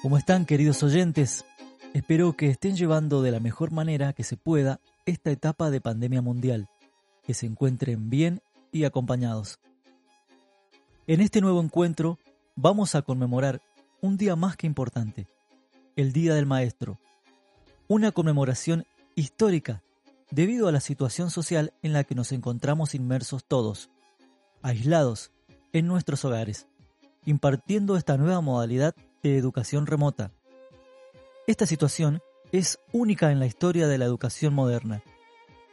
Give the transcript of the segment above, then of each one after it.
¿Cómo están queridos oyentes? Espero que estén llevando de la mejor manera que se pueda esta etapa de pandemia mundial, que se encuentren bien y acompañados. En este nuevo encuentro vamos a conmemorar un día más que importante, el Día del Maestro, una conmemoración histórica debido a la situación social en la que nos encontramos inmersos todos, aislados en nuestros hogares, impartiendo esta nueva modalidad de educación remota. Esta situación es única en la historia de la educación moderna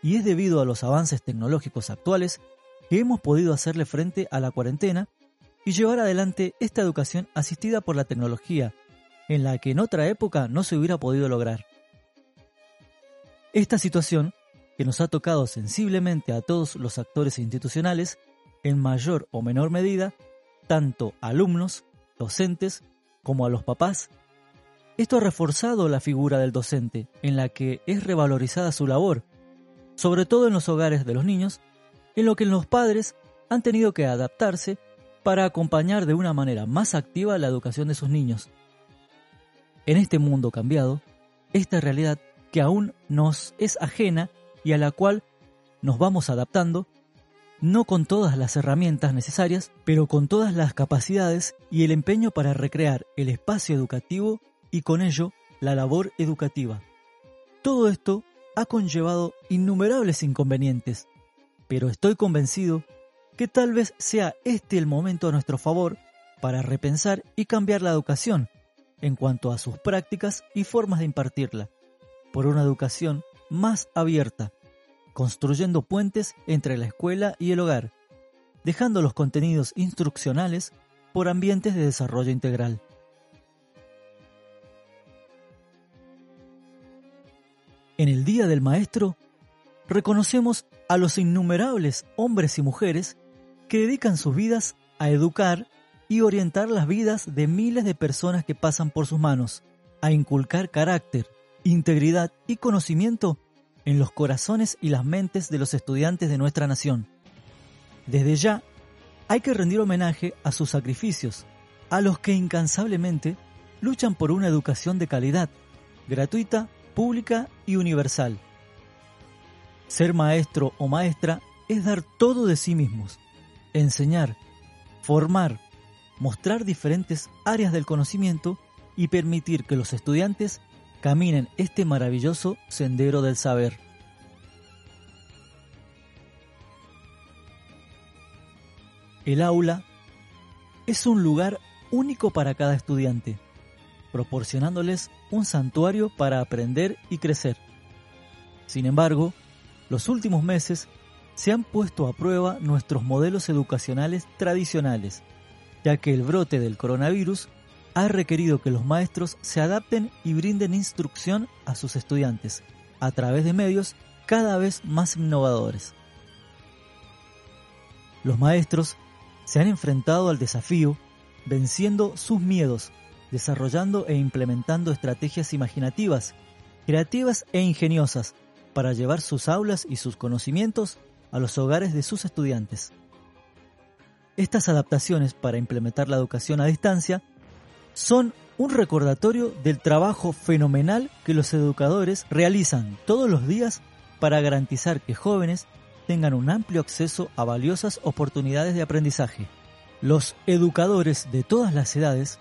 y es debido a los avances tecnológicos actuales que hemos podido hacerle frente a la cuarentena y llevar adelante esta educación asistida por la tecnología, en la que en otra época no se hubiera podido lograr. Esta situación, que nos ha tocado sensiblemente a todos los actores institucionales, en mayor o menor medida, tanto alumnos, docentes, como a los papás, esto ha reforzado la figura del docente, en la que es revalorizada su labor, sobre todo en los hogares de los niños, en lo que los padres han tenido que adaptarse para acompañar de una manera más activa la educación de sus niños. En este mundo cambiado, esta realidad que aún nos es ajena y a la cual nos vamos adaptando, no con todas las herramientas necesarias, pero con todas las capacidades y el empeño para recrear el espacio educativo y con ello la labor educativa. Todo esto ha conllevado innumerables inconvenientes, pero estoy convencido que tal vez sea este el momento a nuestro favor para repensar y cambiar la educación en cuanto a sus prácticas y formas de impartirla, por una educación más abierta, construyendo puentes entre la escuela y el hogar, dejando los contenidos instruccionales por ambientes de desarrollo integral. En el Día del Maestro, reconocemos a los innumerables hombres y mujeres que dedican sus vidas a educar y orientar las vidas de miles de personas que pasan por sus manos, a inculcar carácter, integridad y conocimiento en los corazones y las mentes de los estudiantes de nuestra nación. Desde ya, hay que rendir homenaje a sus sacrificios, a los que incansablemente luchan por una educación de calidad, gratuita, pública y universal. Ser maestro o maestra es dar todo de sí mismos, enseñar, formar, mostrar diferentes áreas del conocimiento y permitir que los estudiantes caminen este maravilloso sendero del saber. El aula es un lugar único para cada estudiante, proporcionándoles un santuario para aprender y crecer. Sin embargo, los últimos meses se han puesto a prueba nuestros modelos educacionales tradicionales, ya que el brote del coronavirus ha requerido que los maestros se adapten y brinden instrucción a sus estudiantes a través de medios cada vez más innovadores. Los maestros se han enfrentado al desafío venciendo sus miedos, desarrollando e implementando estrategias imaginativas, creativas e ingeniosas para llevar sus aulas y sus conocimientos a los hogares de sus estudiantes. Estas adaptaciones para implementar la educación a distancia son un recordatorio del trabajo fenomenal que los educadores realizan todos los días para garantizar que jóvenes tengan un amplio acceso a valiosas oportunidades de aprendizaje. Los educadores de todas las edades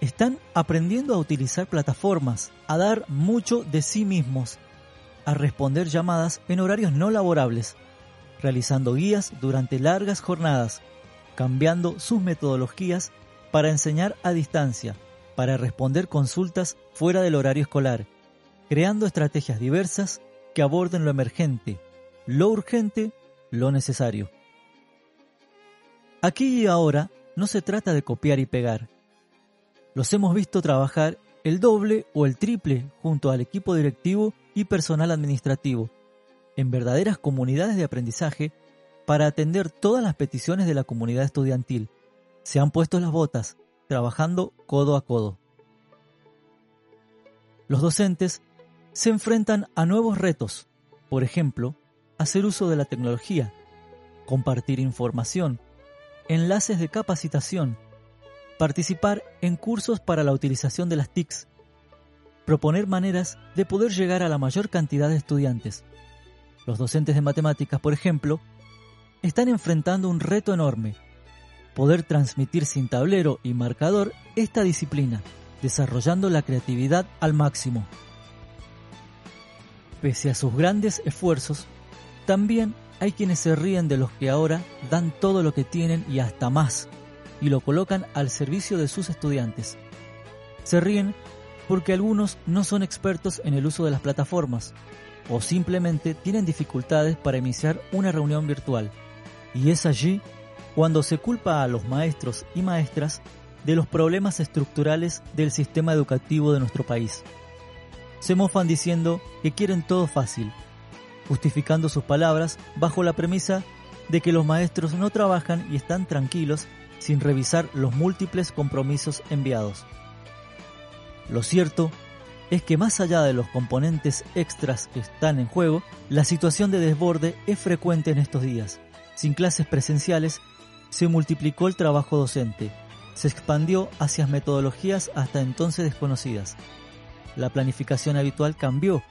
están aprendiendo a utilizar plataformas, a dar mucho de sí mismos, a responder llamadas en horarios no laborables, realizando guías durante largas jornadas, cambiando sus metodologías para enseñar a distancia, para responder consultas fuera del horario escolar, creando estrategias diversas que aborden lo emergente, lo urgente, lo necesario. Aquí y ahora no se trata de copiar y pegar. Los hemos visto trabajar el doble o el triple junto al equipo directivo y personal administrativo, en verdaderas comunidades de aprendizaje para atender todas las peticiones de la comunidad estudiantil se han puesto las botas, trabajando codo a codo. Los docentes se enfrentan a nuevos retos, por ejemplo, hacer uso de la tecnología, compartir información, enlaces de capacitación, participar en cursos para la utilización de las TICs, proponer maneras de poder llegar a la mayor cantidad de estudiantes. Los docentes de matemáticas, por ejemplo, están enfrentando un reto enorme, poder transmitir sin tablero y marcador esta disciplina, desarrollando la creatividad al máximo. Pese a sus grandes esfuerzos, también hay quienes se ríen de los que ahora dan todo lo que tienen y hasta más, y lo colocan al servicio de sus estudiantes. Se ríen porque algunos no son expertos en el uso de las plataformas, o simplemente tienen dificultades para iniciar una reunión virtual. Y es allí cuando se culpa a los maestros y maestras de los problemas estructurales del sistema educativo de nuestro país se mofan diciendo que quieren todo fácil, justificando sus palabras bajo la premisa de que los maestros no trabajan y están tranquilos sin revisar los múltiples compromisos enviados. Lo cierto es que más allá de los componentes extras que están en juego, la situación de desborde es frecuente en estos días. Sin clases presenciales, se multiplicó el trabajo docente, se expandió hacia metodologías hasta entonces desconocidas, la planificación habitual cambió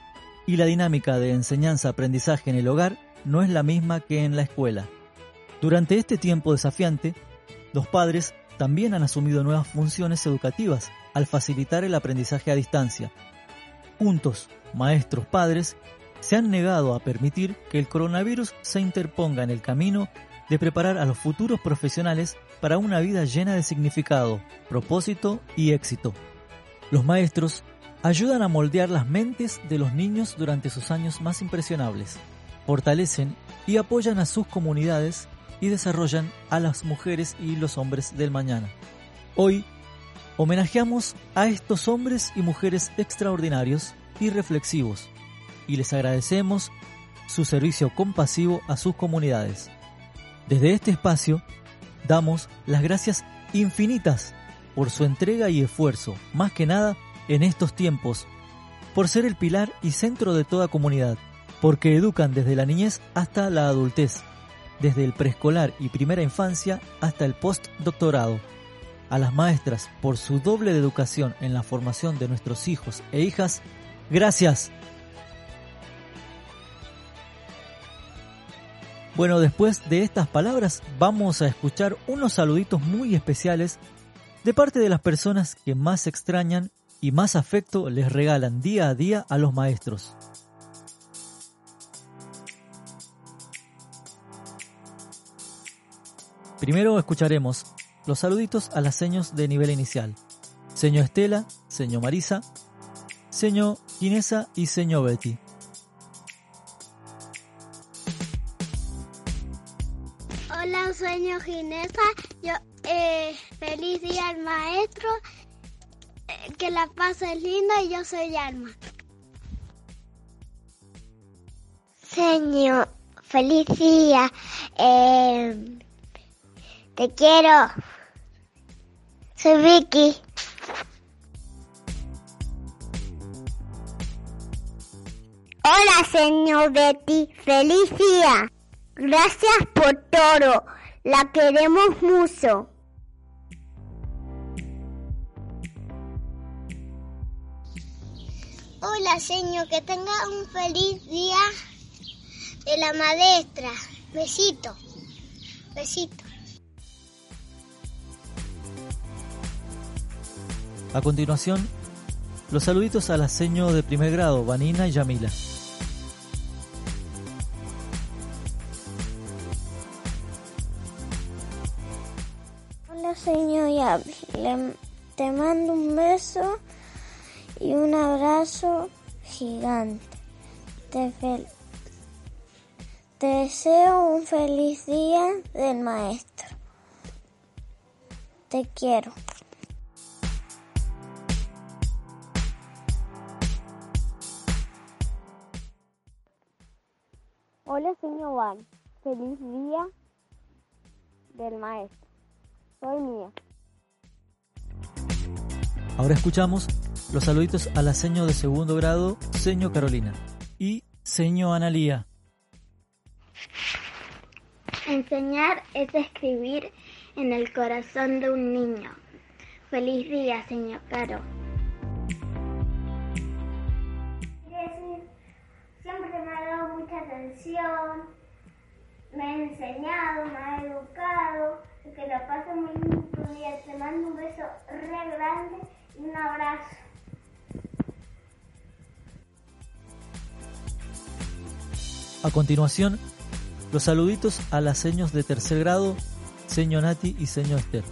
y la dinámica de enseñanza-aprendizaje en el hogar no es la misma que en la escuela. Durante este tiempo desafiante, los padres también han asumido nuevas funciones educativas al facilitar el aprendizaje a distancia. Juntos, maestros, padres, se han negado a permitir que el coronavirus se interponga en el camino de preparar a los futuros profesionales para una vida llena de significado, propósito y éxito. Los maestros ayudan a moldear las mentes de los niños durante sus años más impresionables, fortalecen y apoyan a sus comunidades y desarrollan a las mujeres y los hombres del mañana. Hoy homenajeamos a estos hombres y mujeres extraordinarios y reflexivos y les agradecemos su servicio compasivo a sus comunidades. Desde este espacio damos las gracias infinitas por su entrega y esfuerzo, más que nada en estos tiempos, por ser el pilar y centro de toda comunidad, porque educan desde la niñez hasta la adultez, desde el preescolar y primera infancia hasta el postdoctorado. A las maestras por su doble de educación en la formación de nuestros hijos e hijas, gracias. Bueno, después de estas palabras vamos a escuchar unos saluditos muy especiales de parte de las personas que más extrañan y más afecto les regalan día a día a los maestros. Primero escucharemos los saluditos a las seños de nivel inicial. Señor Estela, señor Marisa, señor Inesa y señor Betty. Señor Ginesa. Yo, eh, feliz día al maestro que la es linda y yo soy Alma. Señor, feliz día. Eh, te quiero. Soy Vicky. Hola, señor Betty. Feliz día. Gracias por todo. La queremos mucho. Hola, señor, que tenga un feliz día de la maestra. Besito. Besito. A continuación, los saluditos a la seño de primer grado, Vanina y Yamila. Mando un beso y un abrazo gigante. Te, deseo un feliz día del maestro. Te quiero. Hola, señor Van. Feliz día del maestro. Soy mía. Ahora escuchamos los saluditos a la seño de segundo grado, seño Carolina y seño Analía. Enseñar es escribir en el corazón de un niño. Feliz día, señor Caro. Siempre me ha dado mucha atención, me ha enseñado, me ha educado, que lo pase muy lindo tu día. Te mando un beso re grande y un abrazo. A continuación, los saluditos a las seños de tercer grado, señor Nati y señor Esther.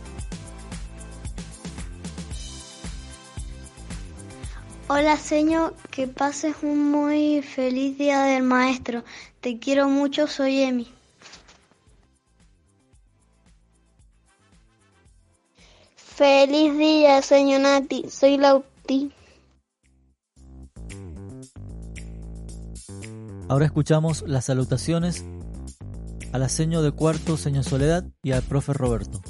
Hola, señor, que pases un muy feliz día del maestro. Te quiero mucho, soy Emi. Feliz día, señor Nati. Soy Lauti. Ahora escuchamos las salutaciones a la seño de cuarto, señor Soledad, y al profe Roberto.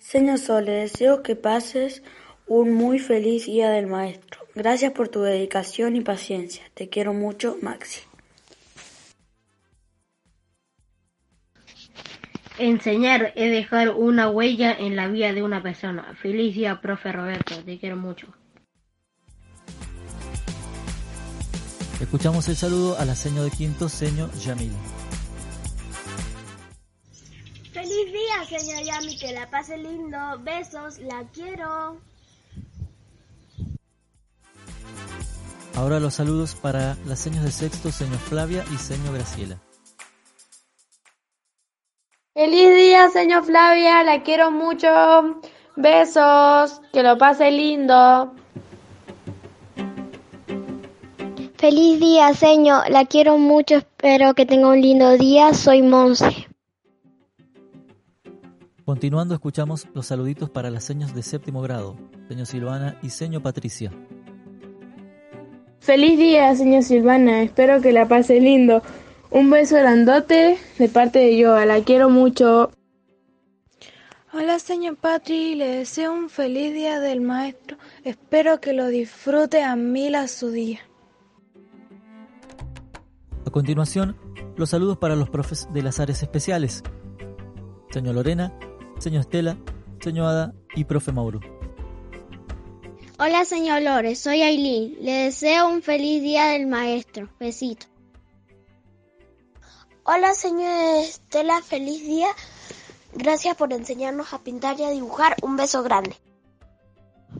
Señor Sole, deseo que pases un muy feliz día del maestro. Gracias por tu dedicación y paciencia. Te quiero mucho, Maxi. Enseñar es dejar una huella en la vida de una persona. Feliz día, profe Roberto. Te quiero mucho. Escuchamos el saludo a la seño de quinto, señor Yamil. Feliz día, señor Yami, que la pase lindo. Besos, la quiero. Ahora los saludos para las seños de sexto, señor Flavia y señor Graciela. Feliz día, señor Flavia, la quiero mucho. Besos, que lo pase lindo. Feliz día, señor. La quiero mucho. Espero que tenga un lindo día. Soy Monse. Continuando escuchamos los saluditos para las seños de séptimo grado, señor Silvana y señor Patricia. Feliz día, señor Silvana. Espero que la pase lindo. Un beso grandote de parte de Yoa. La quiero mucho. Hola, señor Patri. Le deseo un feliz día del maestro. Espero que lo disfrute a mil a su día. A continuación, los saludos para los profes de las áreas especiales. Señor Lorena, señor Estela, señor Ada y profe Mauro. Hola, señor Lores. Soy Aileen. Le deseo un feliz día del maestro. Besito. Hola, señor Estela. Feliz día. Gracias por enseñarnos a pintar y a dibujar. Un beso grande.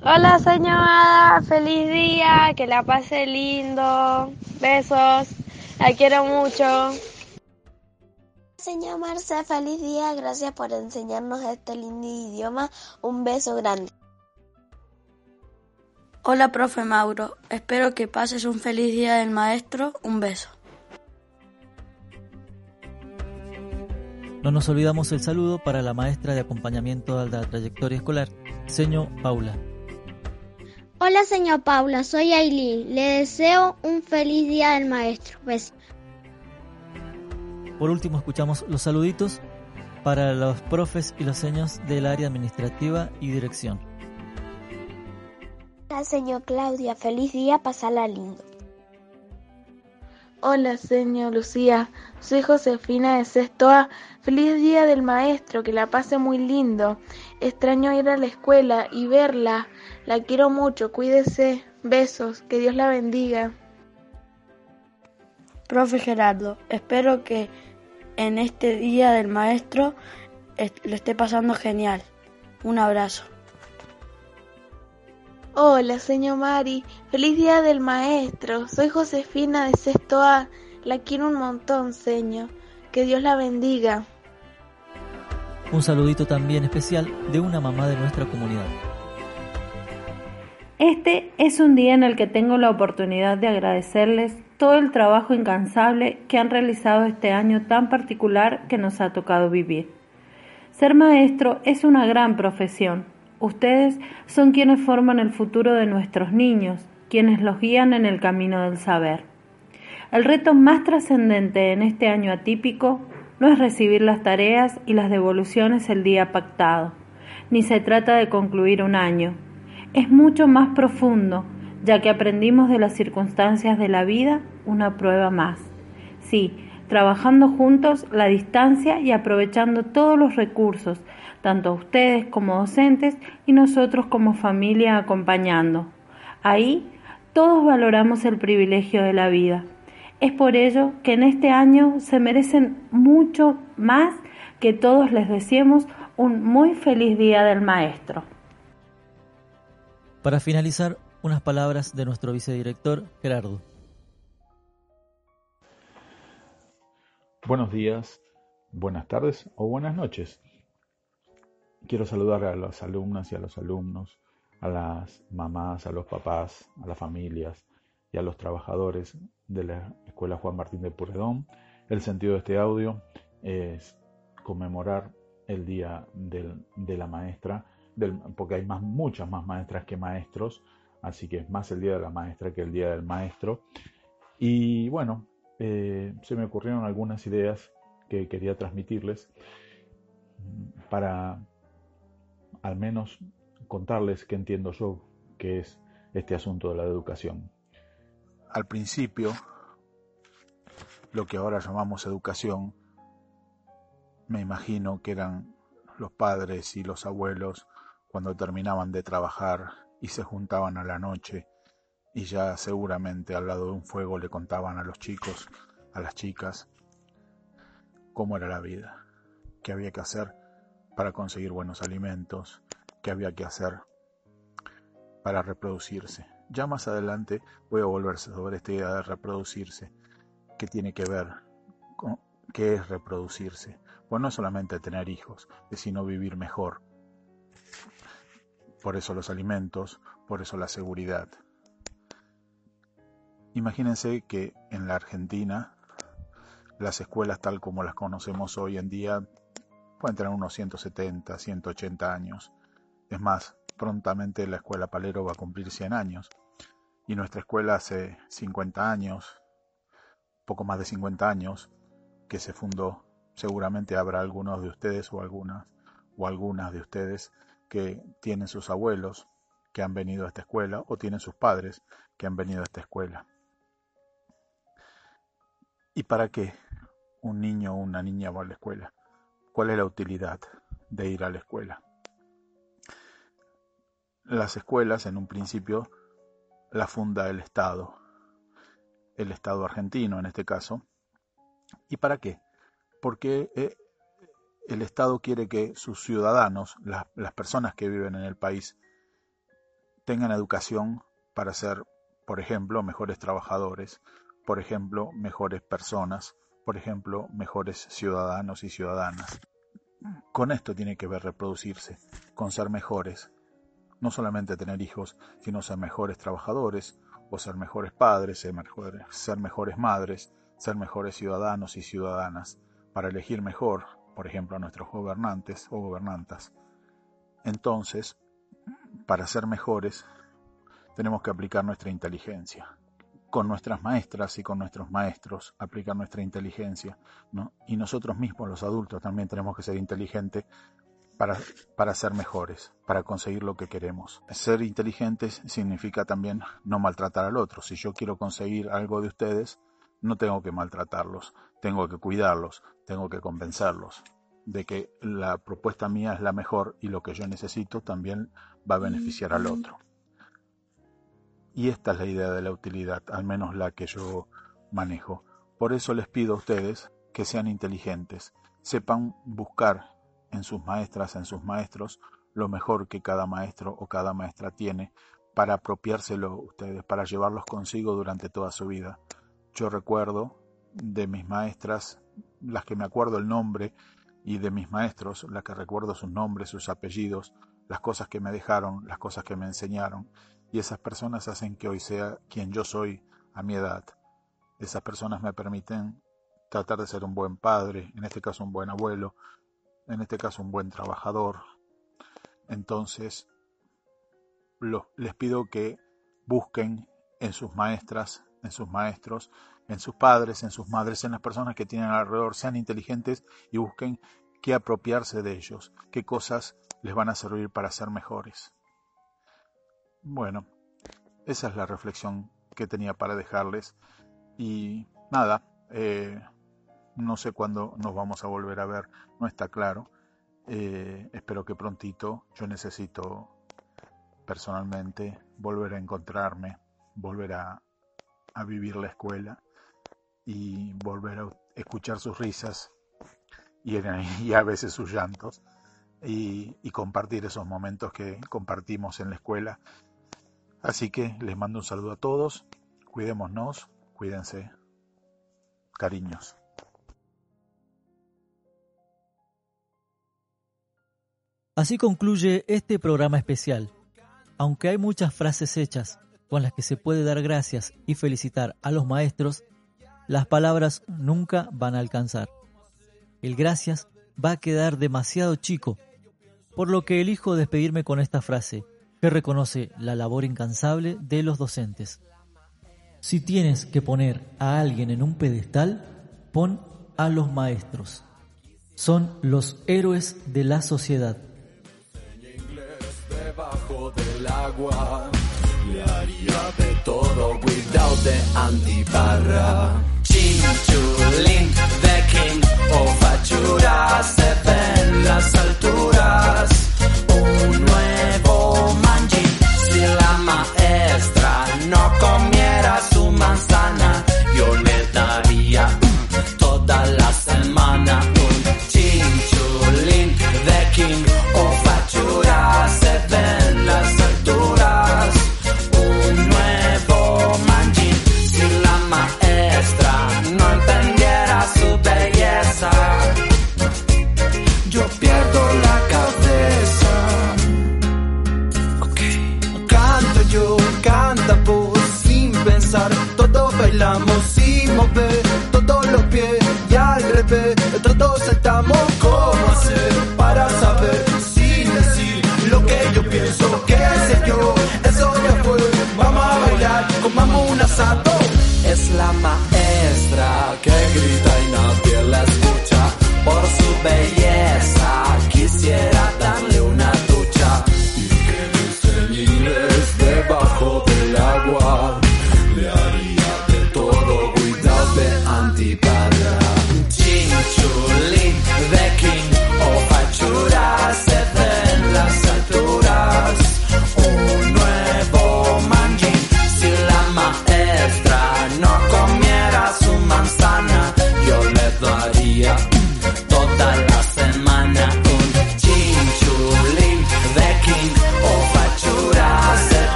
Hola, señora. Feliz día. Que la pase lindo. Besos. La quiero mucho. Señor Marce, feliz día. Gracias por enseñarnos este lindo idioma. Un beso grande. Hola, profe Mauro. Espero que pases un feliz día del maestro. Un beso. No nos olvidamos el saludo para la maestra de acompañamiento a la trayectoria escolar, señor Paula. Hola, señor Paula. Soy Aileen. Le deseo un feliz día del maestro. Besito. Por último, escuchamos los saluditos para los profes y los seños del área administrativa y dirección. Hola, señor Claudia. Feliz día. Pasala lindo. Hola, señor Lucía. Soy Josefina de Sexto A. Feliz día del maestro. Que la pase muy lindo. Extraño ir a la escuela y verla. La quiero mucho. Cuídese. Besos. Que Dios la bendiga. Profe Gerardo, espero que en este día del maestro est- lo esté pasando genial. Un abrazo. Hola, señor Mari. Feliz día del maestro. Soy Josefina de Sexto A. La quiero un montón, señor. Que Dios la bendiga. Un saludito también especial de una mamá de nuestra comunidad. Este es un día en el que tengo la oportunidad de agradecerles todo el trabajo incansable que han realizado este año tan particular que nos ha tocado vivir. Ser maestro es una gran profesión. Ustedes son quienes forman el futuro de nuestros niños, quienes los guían en el camino del saber. El reto más trascendente en este año atípico no es recibir las tareas y las devoluciones el día pactado, ni se trata de concluir un año. Es mucho más profundo, ya que aprendimos de las circunstancias de la vida una prueba más. Sí, trabajando juntos la distancia y aprovechando todos los recursos, tanto ustedes como docentes y nosotros como familia acompañando. Ahí todos valoramos el privilegio de la vida. Es por ello que en este año se merecen mucho más que todos les deseemos un muy feliz día del maestro. Para finalizar, unas palabras de nuestro vicedirector Gerardo. Buenos días, buenas tardes o buenas noches. Quiero saludar a las alumnas y a los alumnos, a las mamás, a los papás, a las familias y a los trabajadores de la Escuela Juan Martín de Puredón. El sentido de este audio es conmemorar el Día de la Maestra, porque hay muchas más maestras que maestros, así que es más el Día de la Maestra que el Día del Maestro. Y bueno, eh, se me ocurrieron algunas ideas que quería transmitirles para al menos contarles qué entiendo yo que es este asunto de la educación. Al principio, lo que ahora llamamos educación, me imagino que eran los padres y los abuelos cuando terminaban de trabajar y se juntaban a la noche y ya seguramente al lado de un fuego le contaban a los chicos, a las chicas, cómo era la vida, qué había que hacer para conseguir buenos alimentos, qué había que hacer para reproducirse. Ya más adelante voy a volver sobre esta idea de reproducirse, qué tiene que ver con qué es reproducirse. Pues no solamente tener hijos, sino vivir mejor, por eso los alimentos, por eso la seguridad. Imagínense que en la Argentina las escuelas tal como las conocemos hoy en día pueden tener unos 170, 180 años. Es más, prontamente la escuela Palero va a cumplir 100 años. Y nuestra escuela hace 50 años, poco más de 50 años, que se fundó. Seguramente habrá algunos de ustedes o algunas o algunas de ustedes que tienen sus abuelos que han venido a esta escuela o tienen sus padres que han venido a esta escuela. ¿Y para qué un niño o una niña va a la escuela? ¿Cuál es la utilidad de ir a la escuela? Las escuelas en un principio la funda el Estado, el Estado argentino en este caso. ¿Y para qué? Porque eh, el Estado quiere que sus ciudadanos, las personas que viven en el país, tengan educación para ser, por ejemplo, mejores trabajadores, por ejemplo, mejores personas, por ejemplo, mejores ciudadanos y ciudadanas. Con esto tiene que ver reproducirse, con ser mejores, no solamente tener hijos, sino ser mejores trabajadores, o ser mejores padres, ser mejores, madres, ser mejores ciudadanos y ciudadanas, para elegir mejor, por ejemplo, a nuestros gobernantes o gobernantas. Entonces, para ser mejores, tenemos que aplicar nuestra inteligencia. Con nuestras maestras y con nuestros maestros, aplicar nuestra inteligencia. ¿no? Y nosotros mismos, los adultos, también tenemos que ser inteligentes para, para ser mejores, para conseguir lo que queremos. Ser inteligentes significa también no maltratar al otro. Si yo quiero conseguir algo de ustedes, no tengo que maltratarlos, tengo que cuidarlos, tengo que convencerlos de que la propuesta mía es la mejor y lo que yo necesito también va a beneficiar al otro. Y esta es la idea de la utilidad, al menos la que yo manejo. Por eso les pido a ustedes que sean inteligentes, sepan buscar en sus maestras, en sus maestros, lo mejor que cada maestro o cada maestra tiene para apropiárselo ustedes, para llevarlos consigo durante toda su vida. Yo recuerdo de mis maestras, las que me acuerdo el nombre, y de mis maestros, las que recuerdo sus nombres, sus apellidos, las cosas que me dejaron, las cosas que me enseñaron, y esas personas hacen que hoy sea quien yo soy a mi edad. Esas personas me permiten tratar de ser un buen padre, en este caso un buen abuelo, en este caso un buen trabajador. Entonces, les pido que busquen en sus maestras, en sus maestros, en sus padres, en sus madres, en las personas que tienen alrededor, sean inteligentes y busquen qué apropiarse de ellos, qué cosas les van a servir para ser mejores. Bueno, esa es la reflexión que tenía para dejarles y nada, eh, no sé cuándo nos vamos a volver a ver, no está claro. Eh, espero que prontito, yo necesito personalmente volver a encontrarme, volver a, a vivir la escuela y volver a escuchar sus risas y, a veces sus llantos y, compartir esos momentos que compartimos en la escuela. Así que les mando un saludo a todos, cuidémonos, cuídense, cariños. Así concluye este programa especial. Aunque hay muchas frases hechas con las que se puede dar gracias y felicitar a los maestros, las palabras nunca van a alcanzar. El gracias va a quedar demasiado chico, por lo que elijo despedirme con esta frase, que reconoce la labor incansable de los docentes. Si tienes que poner a alguien en un pedestal, pon a los maestros. Son los héroes de la sociedad. De si la maestra. No comiera su manzana, yo le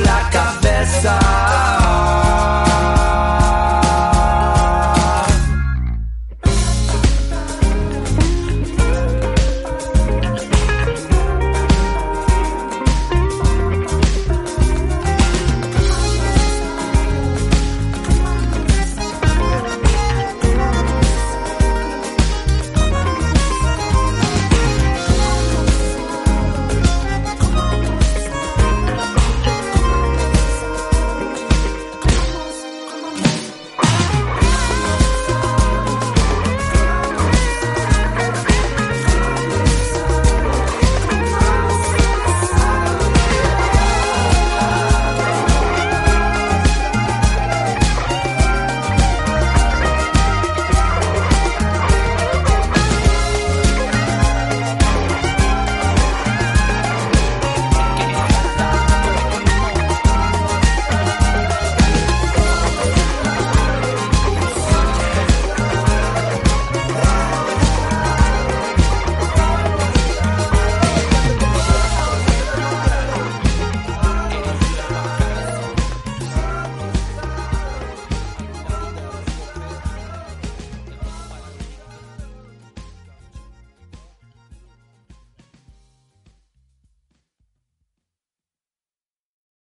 la I.